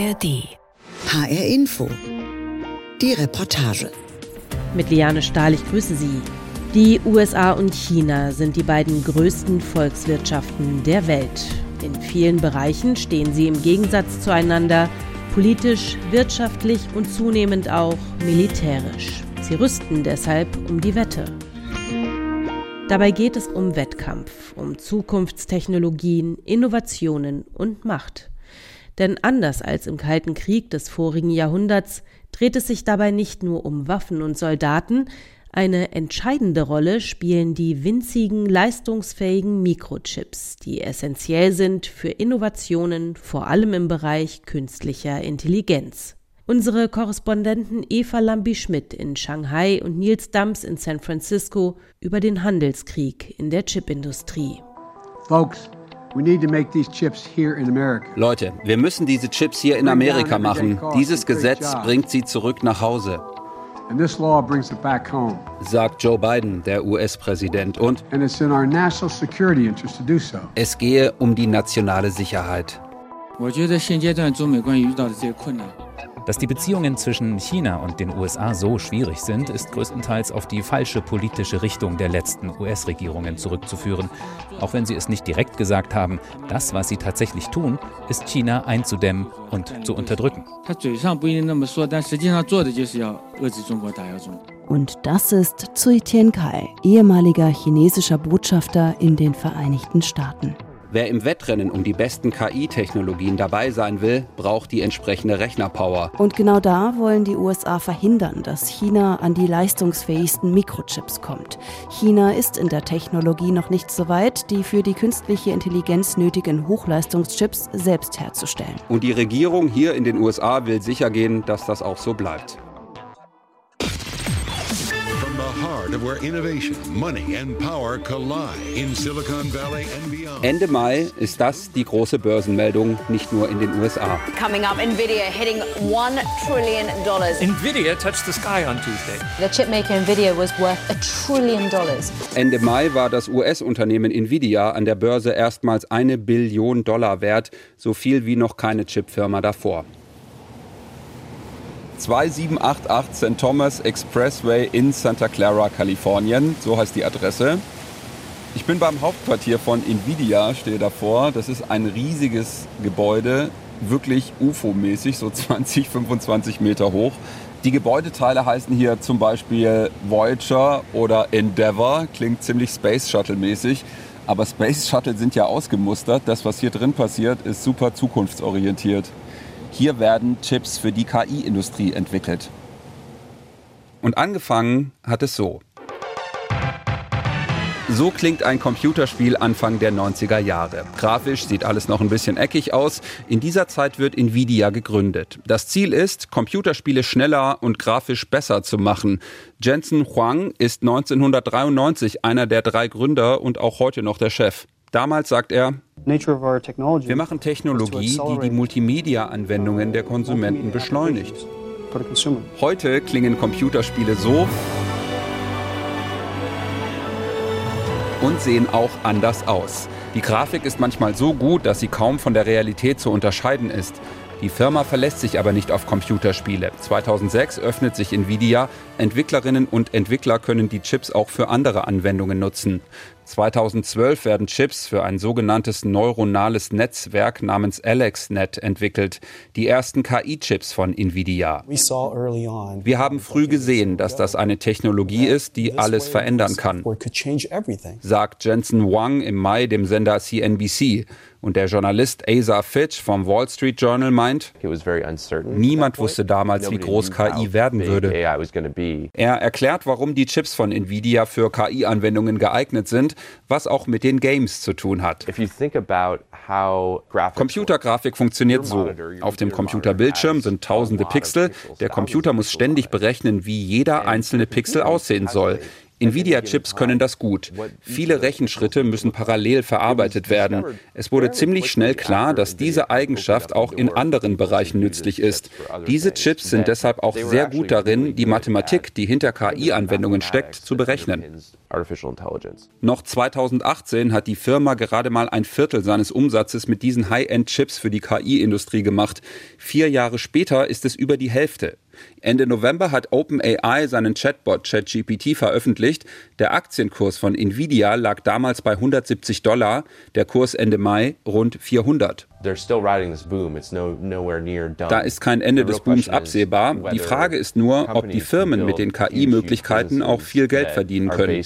ARD. HR Info. Die Reportage. Mit Liane Stahl, ich grüße Sie. Die USA und China sind die beiden größten Volkswirtschaften der Welt. In vielen Bereichen stehen sie im Gegensatz zueinander, politisch, wirtschaftlich und zunehmend auch militärisch. Sie rüsten deshalb um die Wette. Dabei geht es um Wettkampf, um Zukunftstechnologien, Innovationen und Macht. Denn anders als im Kalten Krieg des vorigen Jahrhunderts dreht es sich dabei nicht nur um Waffen und Soldaten, eine entscheidende Rolle spielen die winzigen, leistungsfähigen Mikrochips, die essentiell sind für Innovationen, vor allem im Bereich künstlicher Intelligenz. Unsere Korrespondenten Eva Lambi-Schmidt in Shanghai und Nils Dams in San Francisco über den Handelskrieg in der Chipindustrie. Folks, Leute, wir müssen diese Chips hier in Amerika machen. Dieses Gesetz bringt sie zurück nach Hause. Sagt Joe Biden, der US-Präsident. Und es gehe um die nationale Sicherheit. Dass die Beziehungen zwischen China und den USA so schwierig sind, ist größtenteils auf die falsche politische Richtung der letzten US-Regierungen zurückzuführen. Auch wenn sie es nicht direkt gesagt haben, das, was sie tatsächlich tun, ist China einzudämmen und zu unterdrücken. Und das ist Zui Tiankai, ehemaliger chinesischer Botschafter in den Vereinigten Staaten. Wer im Wettrennen um die besten KI-Technologien dabei sein will, braucht die entsprechende Rechnerpower. Und genau da wollen die USA verhindern, dass China an die leistungsfähigsten Mikrochips kommt. China ist in der Technologie noch nicht so weit, die für die künstliche Intelligenz nötigen Hochleistungschips selbst herzustellen. Und die Regierung hier in den USA will sichergehen, dass das auch so bleibt. Ende Mai ist das die große Börsenmeldung, nicht nur in den USA. Coming up, Nvidia hitting 1 trillion dollars. Nvidia touched the sky on Tuesday. The chipmaker Nvidia was worth a trillion dollars. Ende Mai war das US-Unternehmen Nvidia an der Börse erstmals eine Billion Dollar wert, so viel wie noch keine Chipfirma davor. 2788 St. Thomas Expressway in Santa Clara, Kalifornien. So heißt die Adresse. Ich bin beim Hauptquartier von Nvidia, stehe davor. Das ist ein riesiges Gebäude, wirklich UFO-mäßig, so 20, 25 Meter hoch. Die Gebäudeteile heißen hier zum Beispiel Voyager oder Endeavour, klingt ziemlich Space Shuttle-mäßig. Aber Space Shuttle sind ja ausgemustert. Das, was hier drin passiert, ist super zukunftsorientiert. Hier werden Chips für die KI-Industrie entwickelt. Und angefangen hat es so. So klingt ein Computerspiel Anfang der 90er Jahre. Grafisch sieht alles noch ein bisschen eckig aus. In dieser Zeit wird Nvidia gegründet. Das Ziel ist, Computerspiele schneller und grafisch besser zu machen. Jensen Huang ist 1993 einer der drei Gründer und auch heute noch der Chef. Damals sagt er, wir machen Technologie, die die Multimedia-Anwendungen der Konsumenten beschleunigt. Heute klingen Computerspiele so und sehen auch anders aus. Die Grafik ist manchmal so gut, dass sie kaum von der Realität zu unterscheiden ist. Die Firma verlässt sich aber nicht auf Computerspiele. 2006 öffnet sich Nvidia. Entwicklerinnen und Entwickler können die Chips auch für andere Anwendungen nutzen. 2012 werden Chips für ein sogenanntes neuronales Netzwerk namens AlexNet entwickelt, die ersten KI-Chips von Nvidia. Wir haben früh gesehen, dass das eine Technologie ist, die alles verändern kann, sagt Jensen Wang im Mai dem Sender CNBC. Und der Journalist Asa Fitch vom Wall Street Journal meint, niemand wusste damals, wie groß KI werden würde. Er erklärt, warum die Chips von Nvidia für KI-Anwendungen geeignet sind, was auch mit den Games zu tun hat. Computergrafik funktioniert so. Auf dem Computerbildschirm sind tausende Pixel. Der Computer muss ständig berechnen, wie jeder einzelne Pixel aussehen soll. Nvidia-Chips können das gut. Viele Rechenschritte müssen parallel verarbeitet werden. Es wurde ziemlich schnell klar, dass diese Eigenschaft auch in anderen Bereichen nützlich ist. Diese Chips sind deshalb auch sehr gut darin, die Mathematik, die hinter KI-Anwendungen steckt, zu berechnen. Noch 2018 hat die Firma gerade mal ein Viertel seines Umsatzes mit diesen High-End-Chips für die KI-Industrie gemacht. Vier Jahre später ist es über die Hälfte. Ende November hat OpenAI seinen Chatbot ChatGPT veröffentlicht. Der Aktienkurs von Nvidia lag damals bei 170 Dollar, der Kurs Ende Mai rund 400. Da ist kein Ende des Booms absehbar. Die Frage ist nur, ob die Firmen mit den KI-Möglichkeiten auch viel Geld verdienen können.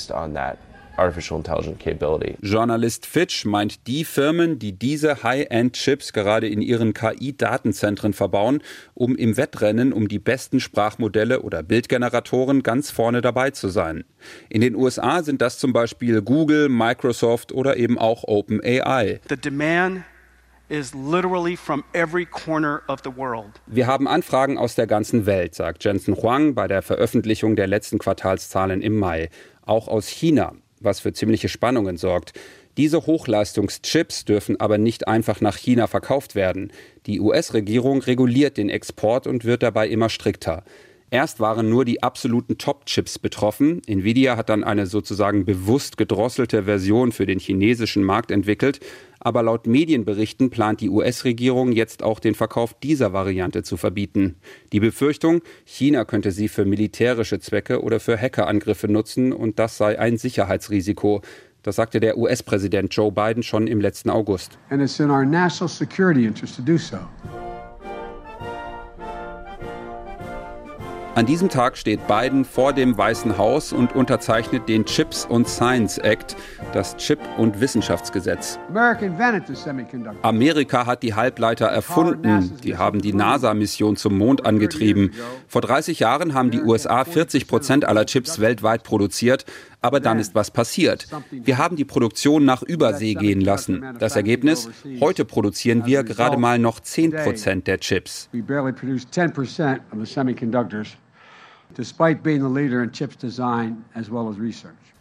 Artificial Intelligence Capability. Journalist Fitch meint die Firmen, die diese High-End-Chips gerade in ihren KI-Datenzentren verbauen, um im Wettrennen um die besten Sprachmodelle oder Bildgeneratoren ganz vorne dabei zu sein. In den USA sind das zum Beispiel Google, Microsoft oder eben auch OpenAI. The demand wir haben Anfragen aus der ganzen Welt, sagt Jensen Huang bei der Veröffentlichung der letzten Quartalszahlen im Mai. Auch aus China was für ziemliche Spannungen sorgt. Diese Hochleistungschips dürfen aber nicht einfach nach China verkauft werden. Die US-Regierung reguliert den Export und wird dabei immer strikter. Erst waren nur die absoluten Top-Chips betroffen. Nvidia hat dann eine sozusagen bewusst gedrosselte Version für den chinesischen Markt entwickelt. Aber laut Medienberichten plant die US-Regierung jetzt auch den Verkauf dieser Variante zu verbieten. Die Befürchtung, China könnte sie für militärische Zwecke oder für Hackerangriffe nutzen und das sei ein Sicherheitsrisiko. Das sagte der US-Präsident Joe Biden schon im letzten August. And it's in our national security interest to do so. An diesem Tag steht Biden vor dem Weißen Haus und unterzeichnet den Chips und Science Act, das Chip- und Wissenschaftsgesetz. Amerika hat die Halbleiter erfunden. Die haben die NASA-Mission zum Mond angetrieben. Vor 30 Jahren haben die USA 40 Prozent aller Chips weltweit produziert. Aber dann ist was passiert. Wir haben die Produktion nach Übersee gehen lassen. Das Ergebnis? Heute produzieren wir gerade mal noch 10 Prozent der Chips.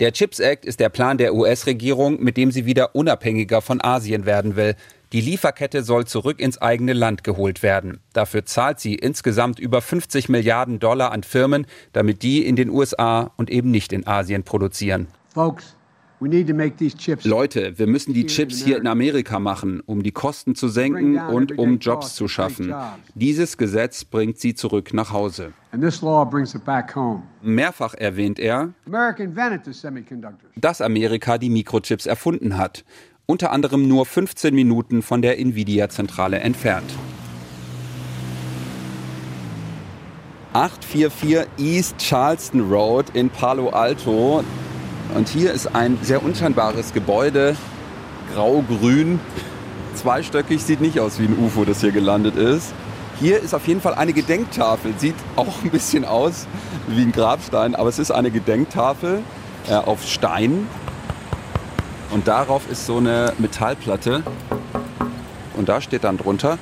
Der Chips Act ist der Plan der US-Regierung, mit dem sie wieder unabhängiger von Asien werden will. Die Lieferkette soll zurück ins eigene Land geholt werden. Dafür zahlt sie insgesamt über 50 Milliarden Dollar an Firmen, damit die in den USA und eben nicht in Asien produzieren. Folks, Leute, wir müssen die Chips hier in Amerika machen, um die Kosten zu senken und um Jobs zu schaffen. Dieses Gesetz bringt sie zurück nach Hause. Mehrfach erwähnt er, dass Amerika die Mikrochips erfunden hat. Unter anderem nur 15 Minuten von der Nvidia-Zentrale entfernt. 844 East Charleston Road in Palo Alto. Und hier ist ein sehr unscheinbares Gebäude, grau-grün, zweistöckig, sieht nicht aus wie ein UFO, das hier gelandet ist. Hier ist auf jeden Fall eine Gedenktafel, sieht auch ein bisschen aus wie ein Grabstein, aber es ist eine Gedenktafel äh, auf Stein. Und darauf ist so eine Metallplatte. Und da steht dann drunter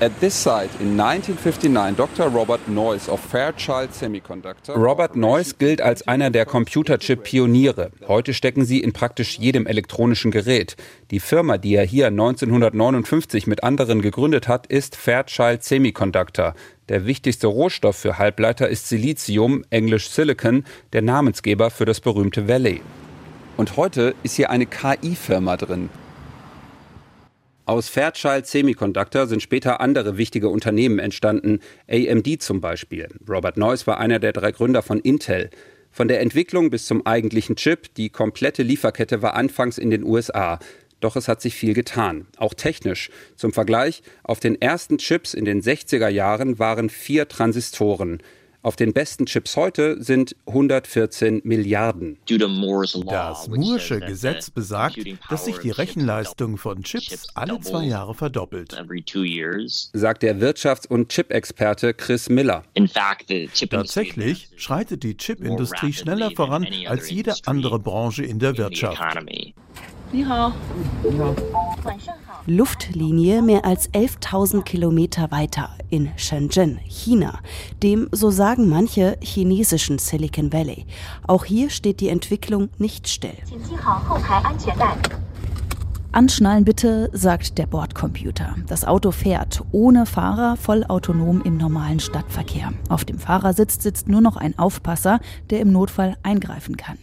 At this site in 1959, Dr. Robert Noyce of Fairchild Semiconductor. Robert Noyce gilt als einer der Computerchip-Pioniere. Heute stecken sie in praktisch jedem elektronischen Gerät. Die Firma, die er hier 1959 mit anderen gegründet hat, ist Fairchild Semiconductor. Der wichtigste Rohstoff für Halbleiter ist Silizium, englisch Silicon, der Namensgeber für das berühmte Valley. Und heute ist hier eine KI-Firma drin. Aus Fairchild Semiconductor sind später andere wichtige Unternehmen entstanden, AMD zum Beispiel. Robert Noyce war einer der drei Gründer von Intel. Von der Entwicklung bis zum eigentlichen Chip, die komplette Lieferkette war anfangs in den USA. Doch es hat sich viel getan, auch technisch. Zum Vergleich, auf den ersten Chips in den 60er Jahren waren vier Transistoren. Auf den besten Chips heute sind 114 Milliarden. Das Moore'sche Gesetz besagt, dass sich die Rechenleistung von Chips alle zwei Jahre verdoppelt, sagt der Wirtschafts- und Chip-Experte Chris Miller. Tatsächlich schreitet die Chipindustrie schneller voran als jede andere Branche in der Wirtschaft. Luftlinie mehr als 11.000 Kilometer weiter in Shenzhen, China, dem, so sagen manche, chinesischen Silicon Valley. Auch hier steht die Entwicklung nicht still. Anschnallen bitte, sagt der Bordcomputer. Das Auto fährt ohne Fahrer vollautonom im normalen Stadtverkehr. Auf dem Fahrersitz sitzt nur noch ein Aufpasser, der im Notfall eingreifen kann.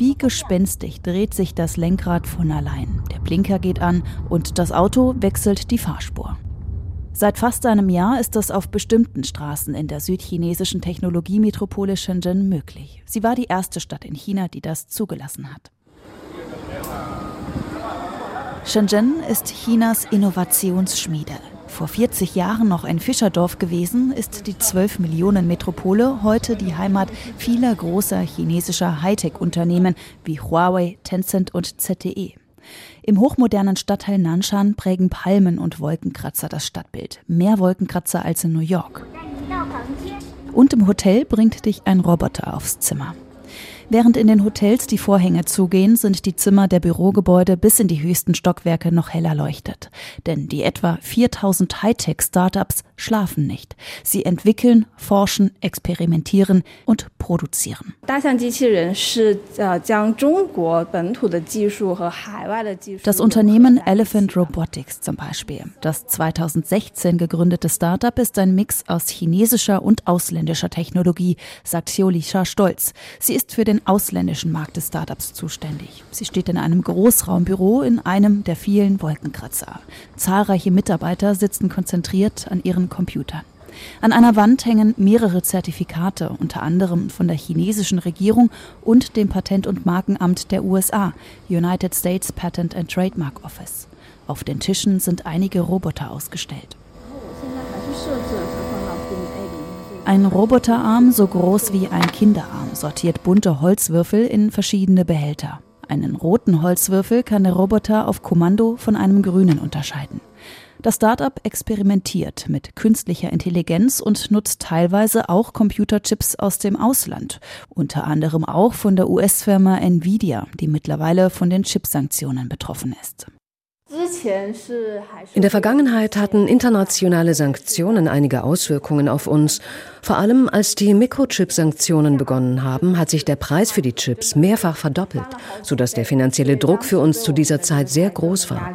Wie gespenstig dreht sich das Lenkrad von allein. Der Blinker geht an und das Auto wechselt die Fahrspur. Seit fast einem Jahr ist das auf bestimmten Straßen in der südchinesischen Technologiemetropole Shenzhen möglich. Sie war die erste Stadt in China, die das zugelassen hat. Shenzhen ist Chinas Innovationsschmiede. Vor 40 Jahren noch ein Fischerdorf gewesen, ist die 12 Millionen Metropole heute die Heimat vieler großer chinesischer Hightech-Unternehmen wie Huawei, Tencent und ZTE. Im hochmodernen Stadtteil Nanshan prägen Palmen und Wolkenkratzer das Stadtbild. Mehr Wolkenkratzer als in New York. Und im Hotel bringt dich ein Roboter aufs Zimmer. Während in den Hotels die Vorhänge zugehen, sind die Zimmer der Bürogebäude bis in die höchsten Stockwerke noch heller leuchtet. Denn die etwa 4000 Hightech-Startups schlafen nicht. Sie entwickeln, forschen, experimentieren und produzieren. Das Unternehmen Elephant Robotics zum Beispiel. Das 2016 gegründete Startup ist ein Mix aus chinesischer und ausländischer Technologie, sagt Xiulisha stolz. Sie ist für ausländischen Markt des Startups zuständig. Sie steht in einem Großraumbüro in einem der vielen Wolkenkratzer. Zahlreiche Mitarbeiter sitzen konzentriert an ihren Computern. An einer Wand hängen mehrere Zertifikate, unter anderem von der chinesischen Regierung und dem Patent- und Markenamt der USA, United States Patent and Trademark Office. Auf den Tischen sind einige Roboter ausgestellt. Ein Roboterarm so groß wie ein Kinderarm sortiert bunte Holzwürfel in verschiedene Behälter. Einen roten Holzwürfel kann der Roboter auf Kommando von einem grünen unterscheiden. Das Startup experimentiert mit künstlicher Intelligenz und nutzt teilweise auch Computerchips aus dem Ausland, unter anderem auch von der US-Firma Nvidia, die mittlerweile von den Chipsanktionen betroffen ist. In der Vergangenheit hatten internationale Sanktionen einige Auswirkungen auf uns. Vor allem als die Mikrochip-Sanktionen begonnen haben, hat sich der Preis für die Chips mehrfach verdoppelt, sodass der finanzielle Druck für uns zu dieser Zeit sehr groß war.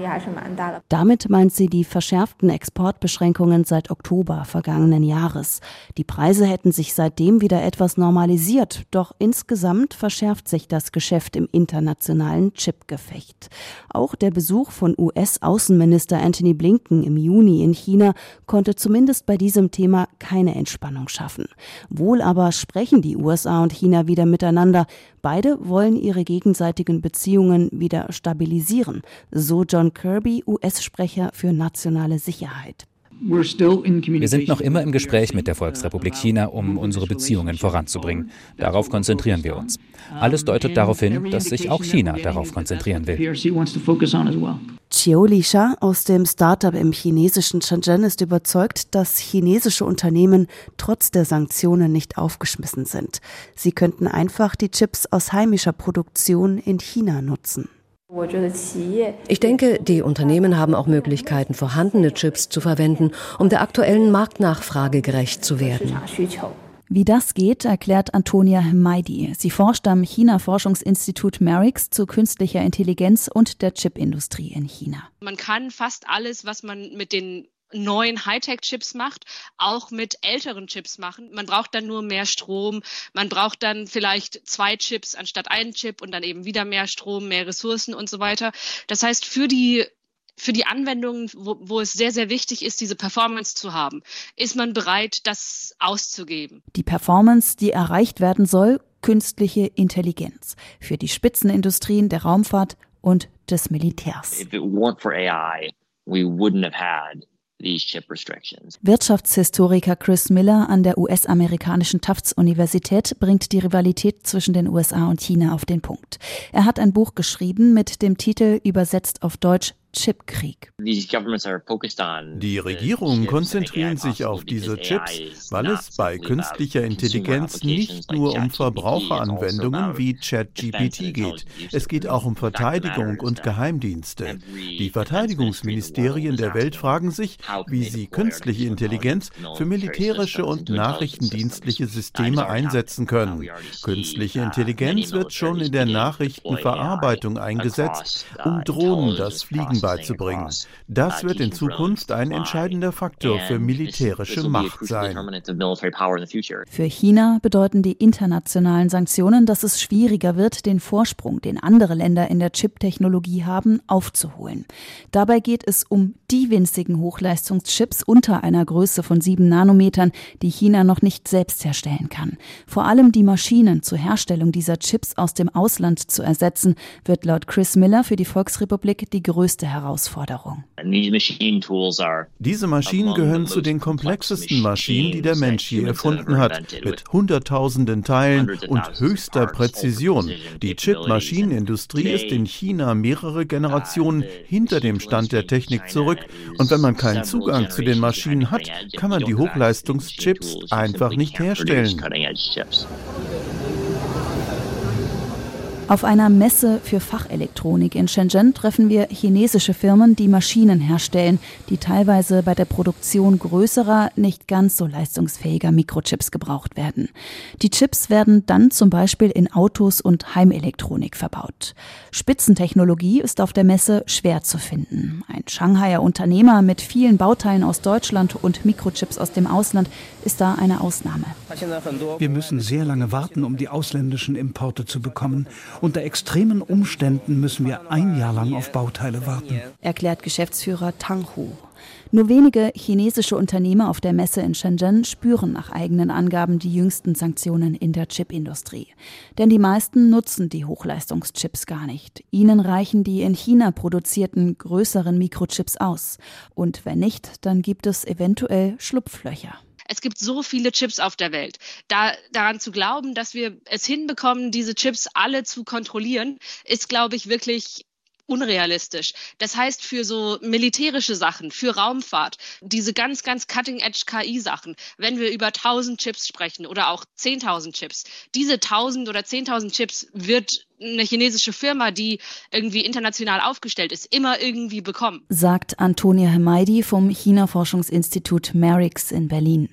Damit meint sie die verschärften Exportbeschränkungen seit Oktober vergangenen Jahres. Die Preise hätten sich seitdem wieder etwas normalisiert, doch insgesamt verschärft sich das Geschäft im internationalen Chipgefecht. Auch der Besuch von US-Außenminister Anthony Blinken im Juni in China konnte zumindest bei diesem Thema keine Entspannung schaffen. Wohl aber sprechen die USA und China wieder miteinander. Beide wollen ihre gegenseitigen Beziehungen wieder stabilisieren, so John Kirby, US-Sprecher für nationale Sicherheit. Wir sind noch immer im Gespräch mit der Volksrepublik China, um unsere Beziehungen voranzubringen. Darauf konzentrieren wir uns. Alles deutet darauf hin, dass sich auch China darauf konzentrieren will. Chiu Lisha aus dem Startup im chinesischen Shenzhen ist überzeugt, dass chinesische Unternehmen trotz der Sanktionen nicht aufgeschmissen sind. Sie könnten einfach die Chips aus heimischer Produktion in China nutzen. Ich denke, die Unternehmen haben auch Möglichkeiten, vorhandene Chips zu verwenden, um der aktuellen Marktnachfrage gerecht zu werden. Wie das geht, erklärt Antonia Hmeidi. Sie forscht am China-Forschungsinstitut Merix zu künstlicher Intelligenz und der Chipindustrie in China. Man kann fast alles, was man mit den neuen Hightech-Chips macht, auch mit älteren Chips machen. Man braucht dann nur mehr Strom. Man braucht dann vielleicht zwei Chips anstatt einen Chip und dann eben wieder mehr Strom, mehr Ressourcen und so weiter. Das heißt, für die für die Anwendungen, wo, wo es sehr, sehr wichtig ist, diese Performance zu haben, ist man bereit, das auszugeben. Die Performance, die erreicht werden soll, künstliche Intelligenz für die Spitzenindustrien der Raumfahrt und des Militärs. If it weren't for AI, we wouldn't have had Wirtschaftshistoriker Chris Miller an der US-amerikanischen Tufts-Universität bringt die Rivalität zwischen den USA und China auf den Punkt. Er hat ein Buch geschrieben mit dem Titel übersetzt auf Deutsch Chipkrieg. Die Regierungen konzentrieren sich auf diese Chips, weil es bei künstlicher Intelligenz nicht nur um Verbraucheranwendungen wie ChatGPT geht. Es geht auch um Verteidigung und Geheimdienste. Die Verteidigungsministerien der Welt fragen sich, wie sie künstliche Intelligenz für militärische und nachrichtendienstliche Systeme einsetzen können. Künstliche Intelligenz wird schon in der Nachrichtenverarbeitung eingesetzt, um Drohnen das Fliegen beizubringen. Das wird in Zukunft ein entscheidender Faktor für militärische Macht sein. Für China bedeuten die internationalen Sanktionen, dass es schwieriger wird, den Vorsprung, den andere Länder in der Chip-Technologie haben, aufzuholen. Dabei geht es um die winzigen Hochleistungschips unter einer Größe von sieben Nanometern, die China noch nicht selbst herstellen kann. Vor allem die Maschinen zur Herstellung dieser Chips aus dem Ausland zu ersetzen, wird laut Chris Miller für die Volksrepublik die größte Herausforderung. Diese Maschinen gehören zu den komplexesten Maschinen, die der Mensch je erfunden hat, mit Hunderttausenden Teilen und höchster Präzision. Die Chip-Maschinenindustrie ist in China mehrere Generationen hinter dem Stand der Technik zurück und wenn man keinen Zugang zu den Maschinen hat, kann man die Hochleistungschips einfach nicht herstellen. Auf einer Messe für Fachelektronik in Shenzhen treffen wir chinesische Firmen, die Maschinen herstellen, die teilweise bei der Produktion größerer, nicht ganz so leistungsfähiger Mikrochips gebraucht werden. Die Chips werden dann zum Beispiel in Autos und Heimelektronik verbaut. Spitzentechnologie ist auf der Messe schwer zu finden. Ein Shanghaier Unternehmer mit vielen Bauteilen aus Deutschland und Mikrochips aus dem Ausland ist da eine Ausnahme. Wir müssen sehr lange warten, um die ausländischen Importe zu bekommen. Unter extremen Umständen müssen wir ein Jahr lang auf Bauteile warten. Erklärt Geschäftsführer Tang Hu. Nur wenige chinesische Unternehmer auf der Messe in Shenzhen spüren nach eigenen Angaben die jüngsten Sanktionen in der Chipindustrie. Denn die meisten nutzen die Hochleistungschips gar nicht. Ihnen reichen die in China produzierten größeren Mikrochips aus. Und wenn nicht, dann gibt es eventuell Schlupflöcher. Es gibt so viele Chips auf der Welt. Da, daran zu glauben, dass wir es hinbekommen, diese Chips alle zu kontrollieren, ist, glaube ich, wirklich unrealistisch. Das heißt, für so militärische Sachen, für Raumfahrt, diese ganz, ganz Cutting-Edge-KI-Sachen, wenn wir über 1000 Chips sprechen oder auch 10.000 Chips, diese 1000 oder 10.000 Chips wird eine chinesische Firma, die irgendwie international aufgestellt ist, immer irgendwie bekommen. Sagt Antonia Hemaidi vom China-Forschungsinstitut Merix in Berlin.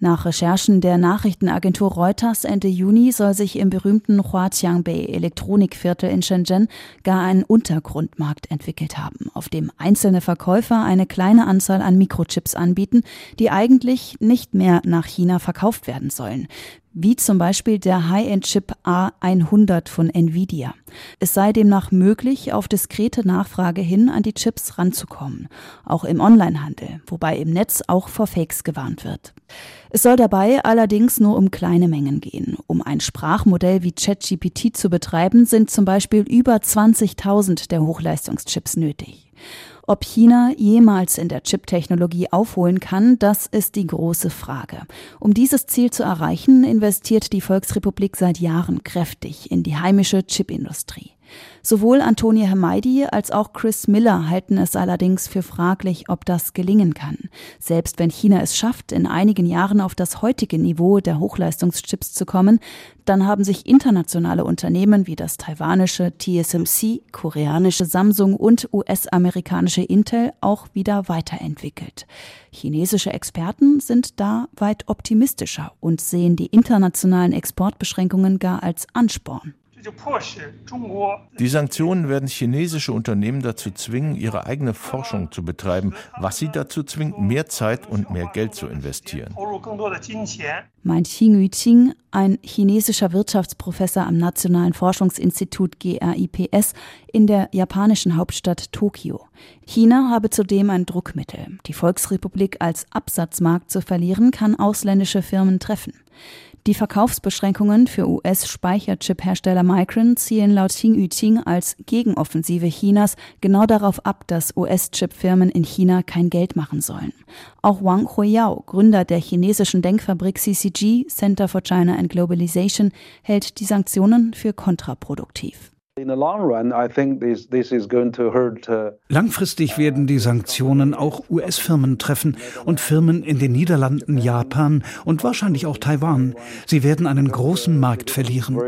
Nach Recherchen der Nachrichtenagentur Reuters Ende Juni soll sich im berühmten Huatiangbei Elektronikviertel in Shenzhen gar ein Untergrundmarkt entwickelt haben, auf dem einzelne Verkäufer eine kleine Anzahl an Mikrochips anbieten, die eigentlich nicht mehr nach China verkauft werden sollen wie zum Beispiel der High-End-Chip A100 von Nvidia. Es sei demnach möglich, auf diskrete Nachfrage hin an die Chips ranzukommen, auch im Onlinehandel, wobei im Netz auch vor Fakes gewarnt wird. Es soll dabei allerdings nur um kleine Mengen gehen. Um ein Sprachmodell wie ChatGPT zu betreiben, sind zum Beispiel über 20.000 der Hochleistungschips nötig. Ob China jemals in der Chip-Technologie aufholen kann, das ist die große Frage. Um dieses Ziel zu erreichen, investiert die Volksrepublik seit Jahren kräftig in die heimische Chipindustrie. Sowohl Antonia Hermeidi als auch Chris Miller halten es allerdings für fraglich, ob das gelingen kann. Selbst wenn China es schafft, in einigen Jahren auf das heutige Niveau der Hochleistungschips zu kommen, dann haben sich internationale Unternehmen wie das taiwanische TSMC, koreanische Samsung und US-amerikanische Intel auch wieder weiterentwickelt. Chinesische Experten sind da weit optimistischer und sehen die internationalen Exportbeschränkungen gar als Ansporn. Die Sanktionen werden chinesische Unternehmen dazu zwingen, ihre eigene Forschung zu betreiben, was sie dazu zwingt, mehr Zeit und mehr Geld zu investieren. Meint Xing Yuqing, ein chinesischer Wirtschaftsprofessor am Nationalen Forschungsinstitut GRIPS in der japanischen Hauptstadt Tokio. China habe zudem ein Druckmittel. Die Volksrepublik als Absatzmarkt zu verlieren, kann ausländische Firmen treffen. Die Verkaufsbeschränkungen für US-Speicherchip-Hersteller Micron zielen laut Xing Yuqing als Gegenoffensive Chinas genau darauf ab, dass US-Chip-Firmen in China kein Geld machen sollen. Auch Wang Huiyao, Gründer der chinesischen Denkfabrik CCG, Center for China and Globalization, hält die Sanktionen für kontraproduktiv. Langfristig werden die Sanktionen auch US-Firmen treffen und Firmen in den Niederlanden, Japan und wahrscheinlich auch Taiwan. Sie werden einen großen Markt verlieren.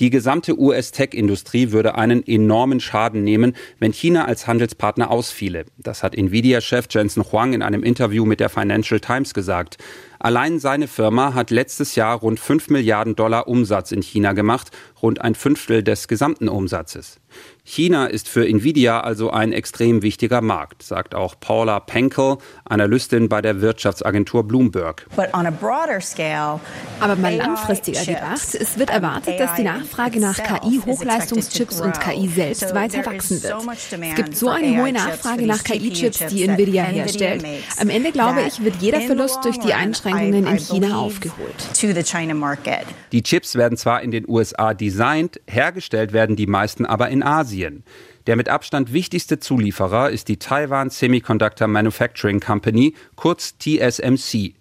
Die gesamte US-Tech-Industrie würde einen enormen Schaden nehmen, wenn China als Handelspartner ausfiele. Das hat Nvidia-Chef Jensen Huang in einem Interview mit der Financial Times gesagt. Allein seine Firma hat letztes Jahr rund 5 Milliarden Dollar Umsatz in China gemacht, rund ein Fünftel des gesamten Umsatzes. China ist für Nvidia also ein extrem wichtiger Markt, sagt auch Paula Penkel, Analystin bei der Wirtschaftsagentur Bloomberg. Aber mal langfristiger gedacht, es wird erwartet, dass die Nachfrage nach KI-Hochleistungschips und KI selbst weiter wachsen wird. Es gibt so eine hohe Nachfrage nach KI-Chips, die Nvidia herstellt. Am Ende, glaube ich, wird jeder Verlust durch die Einschränkungen in China aufgeholt. Die Chips werden zwar in den USA designt, hergestellt werden die meisten aber in Asien. Der mit Abstand wichtigste Zulieferer ist die Taiwan Semiconductor Manufacturing Company, kurz TSMC.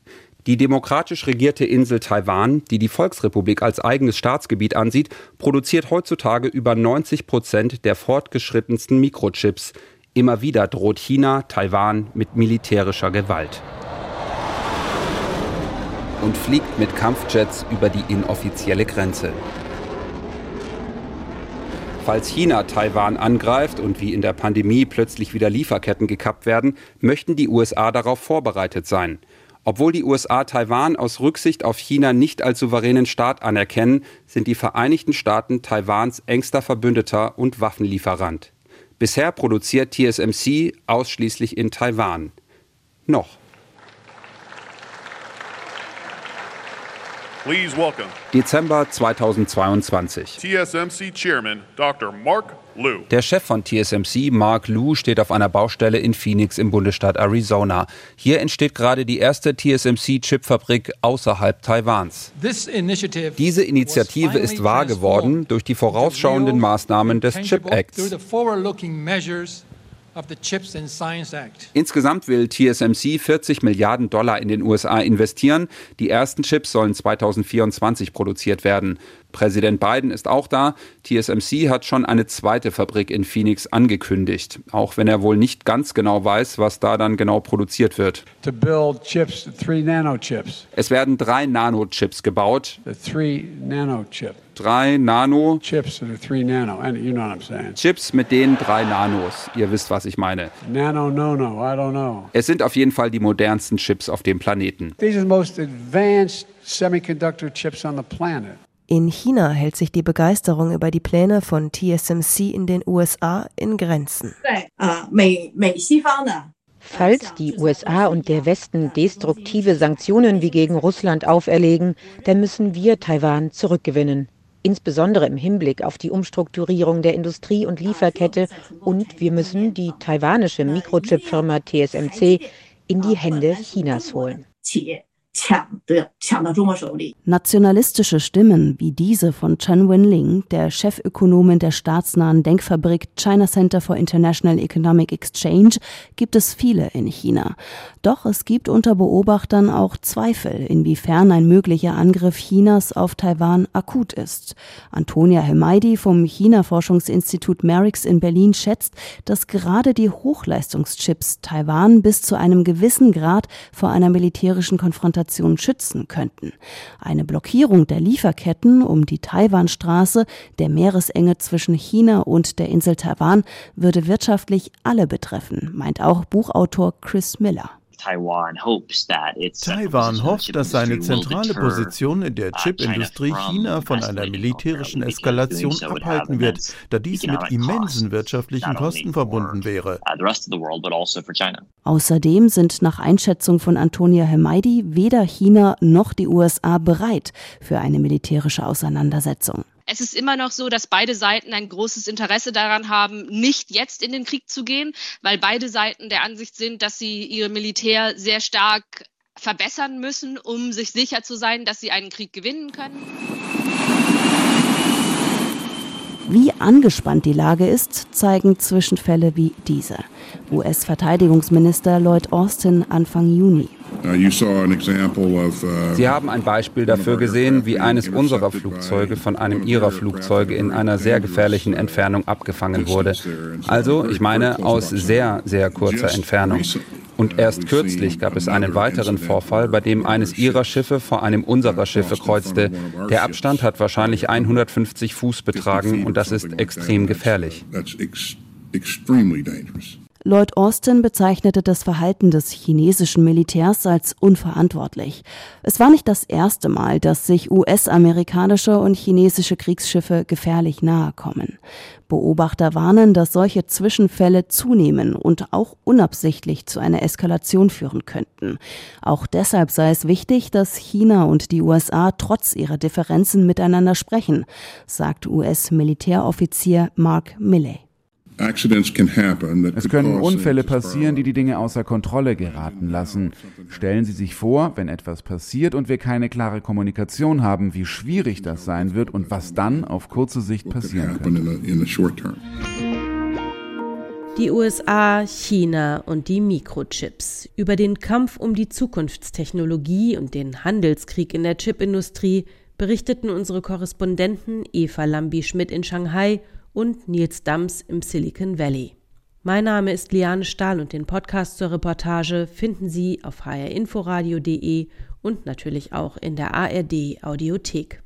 Die demokratisch regierte Insel Taiwan, die die Volksrepublik als eigenes Staatsgebiet ansieht, produziert heutzutage über 90 Prozent der fortgeschrittensten Mikrochips. Immer wieder droht China Taiwan mit militärischer Gewalt. Und fliegt mit Kampfjets über die inoffizielle Grenze. Falls China Taiwan angreift und wie in der Pandemie plötzlich wieder Lieferketten gekappt werden, möchten die USA darauf vorbereitet sein. Obwohl die USA Taiwan aus Rücksicht auf China nicht als souveränen Staat anerkennen, sind die Vereinigten Staaten Taiwans engster Verbündeter und Waffenlieferant. Bisher produziert TSMC ausschließlich in Taiwan. Noch. Please welcome. Dezember 2022. TSMC Chairman Dr. Mark Liu. Der Chef von TSMC, Mark Liu, steht auf einer Baustelle in Phoenix im Bundesstaat Arizona. Hier entsteht gerade die erste TSMC-Chipfabrik außerhalb Taiwans. Diese Initiative ist wahr geworden durch die vorausschauenden Maßnahmen des Chip Acts. Insgesamt will TSMC 40 Milliarden Dollar in den USA investieren. Die ersten Chips sollen 2024 produziert werden. Präsident Biden ist auch da. TSMC hat schon eine zweite Fabrik in Phoenix angekündigt, auch wenn er wohl nicht ganz genau weiß, was da dann genau produziert wird. Chips, es werden drei Nanochips gebaut. Drei Nano Chips, nano. You know Chips mit den drei Nanos. Ihr wisst, was ich meine. Nano, no, no, I don't know. Es sind auf jeden Fall die modernsten Chips auf dem Planeten. These are the most advanced semiconductor chips on the planet. In China hält sich die Begeisterung über die Pläne von TSMC in den USA in Grenzen. Falls die USA und der Westen destruktive Sanktionen wie gegen Russland auferlegen, dann müssen wir Taiwan zurückgewinnen. Insbesondere im Hinblick auf die Umstrukturierung der Industrie- und Lieferkette. Und wir müssen die taiwanische Mikrochip-Firma TSMC in die Hände Chinas holen. Nationalistische Stimmen wie diese von Chen Wenling, der Chefökonomin der staatsnahen Denkfabrik China Center for International Economic Exchange, gibt es viele in China. Doch es gibt unter Beobachtern auch Zweifel, inwiefern ein möglicher Angriff Chinas auf Taiwan akut ist. Antonia Hemaidi vom China-Forschungsinstitut Merix in Berlin schätzt, dass gerade die Hochleistungschips Taiwan bis zu einem gewissen Grad vor einer militärischen Konfrontation Konfrontation schützen könnten. Eine Blockierung der Lieferketten um die Taiwanstraße, der Meeresenge zwischen China und der Insel Taiwan, würde wirtschaftlich alle betreffen, meint auch Buchautor Chris Miller. Taiwan hofft, dass seine zentrale Position in der uh, Chipindustrie China von einer militärischen Eskalation abhalten wird, da dies mit immensen wirtschaftlichen Kosten verbunden wäre. Uh, also Außerdem sind nach Einschätzung von Antonia Hemaidi weder China noch die USA bereit für eine militärische Auseinandersetzung. Es ist immer noch so, dass beide Seiten ein großes Interesse daran haben, nicht jetzt in den Krieg zu gehen, weil beide Seiten der Ansicht sind, dass sie ihr Militär sehr stark verbessern müssen, um sich sicher zu sein, dass sie einen Krieg gewinnen können. Wie angespannt die Lage ist, zeigen Zwischenfälle wie dieser. US-Verteidigungsminister Lloyd Austin Anfang Juni. Uh, Sie haben ein Beispiel dafür gesehen, wie eines unserer Flugzeuge von einem Ihrer Flugzeuge in einer sehr gefährlichen Entfernung abgefangen wurde. Also, ich meine, aus sehr, sehr kurzer Entfernung. Und erst kürzlich gab es einen weiteren Vorfall, bei dem eines ihrer Schiffe vor einem unserer Schiffe kreuzte. Der Abstand hat wahrscheinlich 150 Fuß betragen und das ist extrem gefährlich. Lloyd Austin bezeichnete das Verhalten des chinesischen Militärs als unverantwortlich. Es war nicht das erste Mal, dass sich US-amerikanische und chinesische Kriegsschiffe gefährlich nahe kommen. Beobachter warnen, dass solche Zwischenfälle zunehmen und auch unabsichtlich zu einer Eskalation führen könnten. Auch deshalb sei es wichtig, dass China und die USA trotz ihrer Differenzen miteinander sprechen, sagt US-Militäroffizier Mark Milley. Es können Unfälle passieren, die die Dinge außer Kontrolle geraten lassen. Stellen Sie sich vor, wenn etwas passiert und wir keine klare Kommunikation haben, wie schwierig das sein wird und was dann auf kurze Sicht passieren könnte. Die USA, China und die Mikrochips. Über den Kampf um die Zukunftstechnologie und den Handelskrieg in der Chipindustrie berichteten unsere Korrespondenten Eva Lambi-Schmidt in Shanghai und Nils Dams im Silicon Valley. Mein Name ist Liane Stahl und den Podcast zur Reportage finden Sie auf hrinforadio.de und natürlich auch in der ARD Audiothek.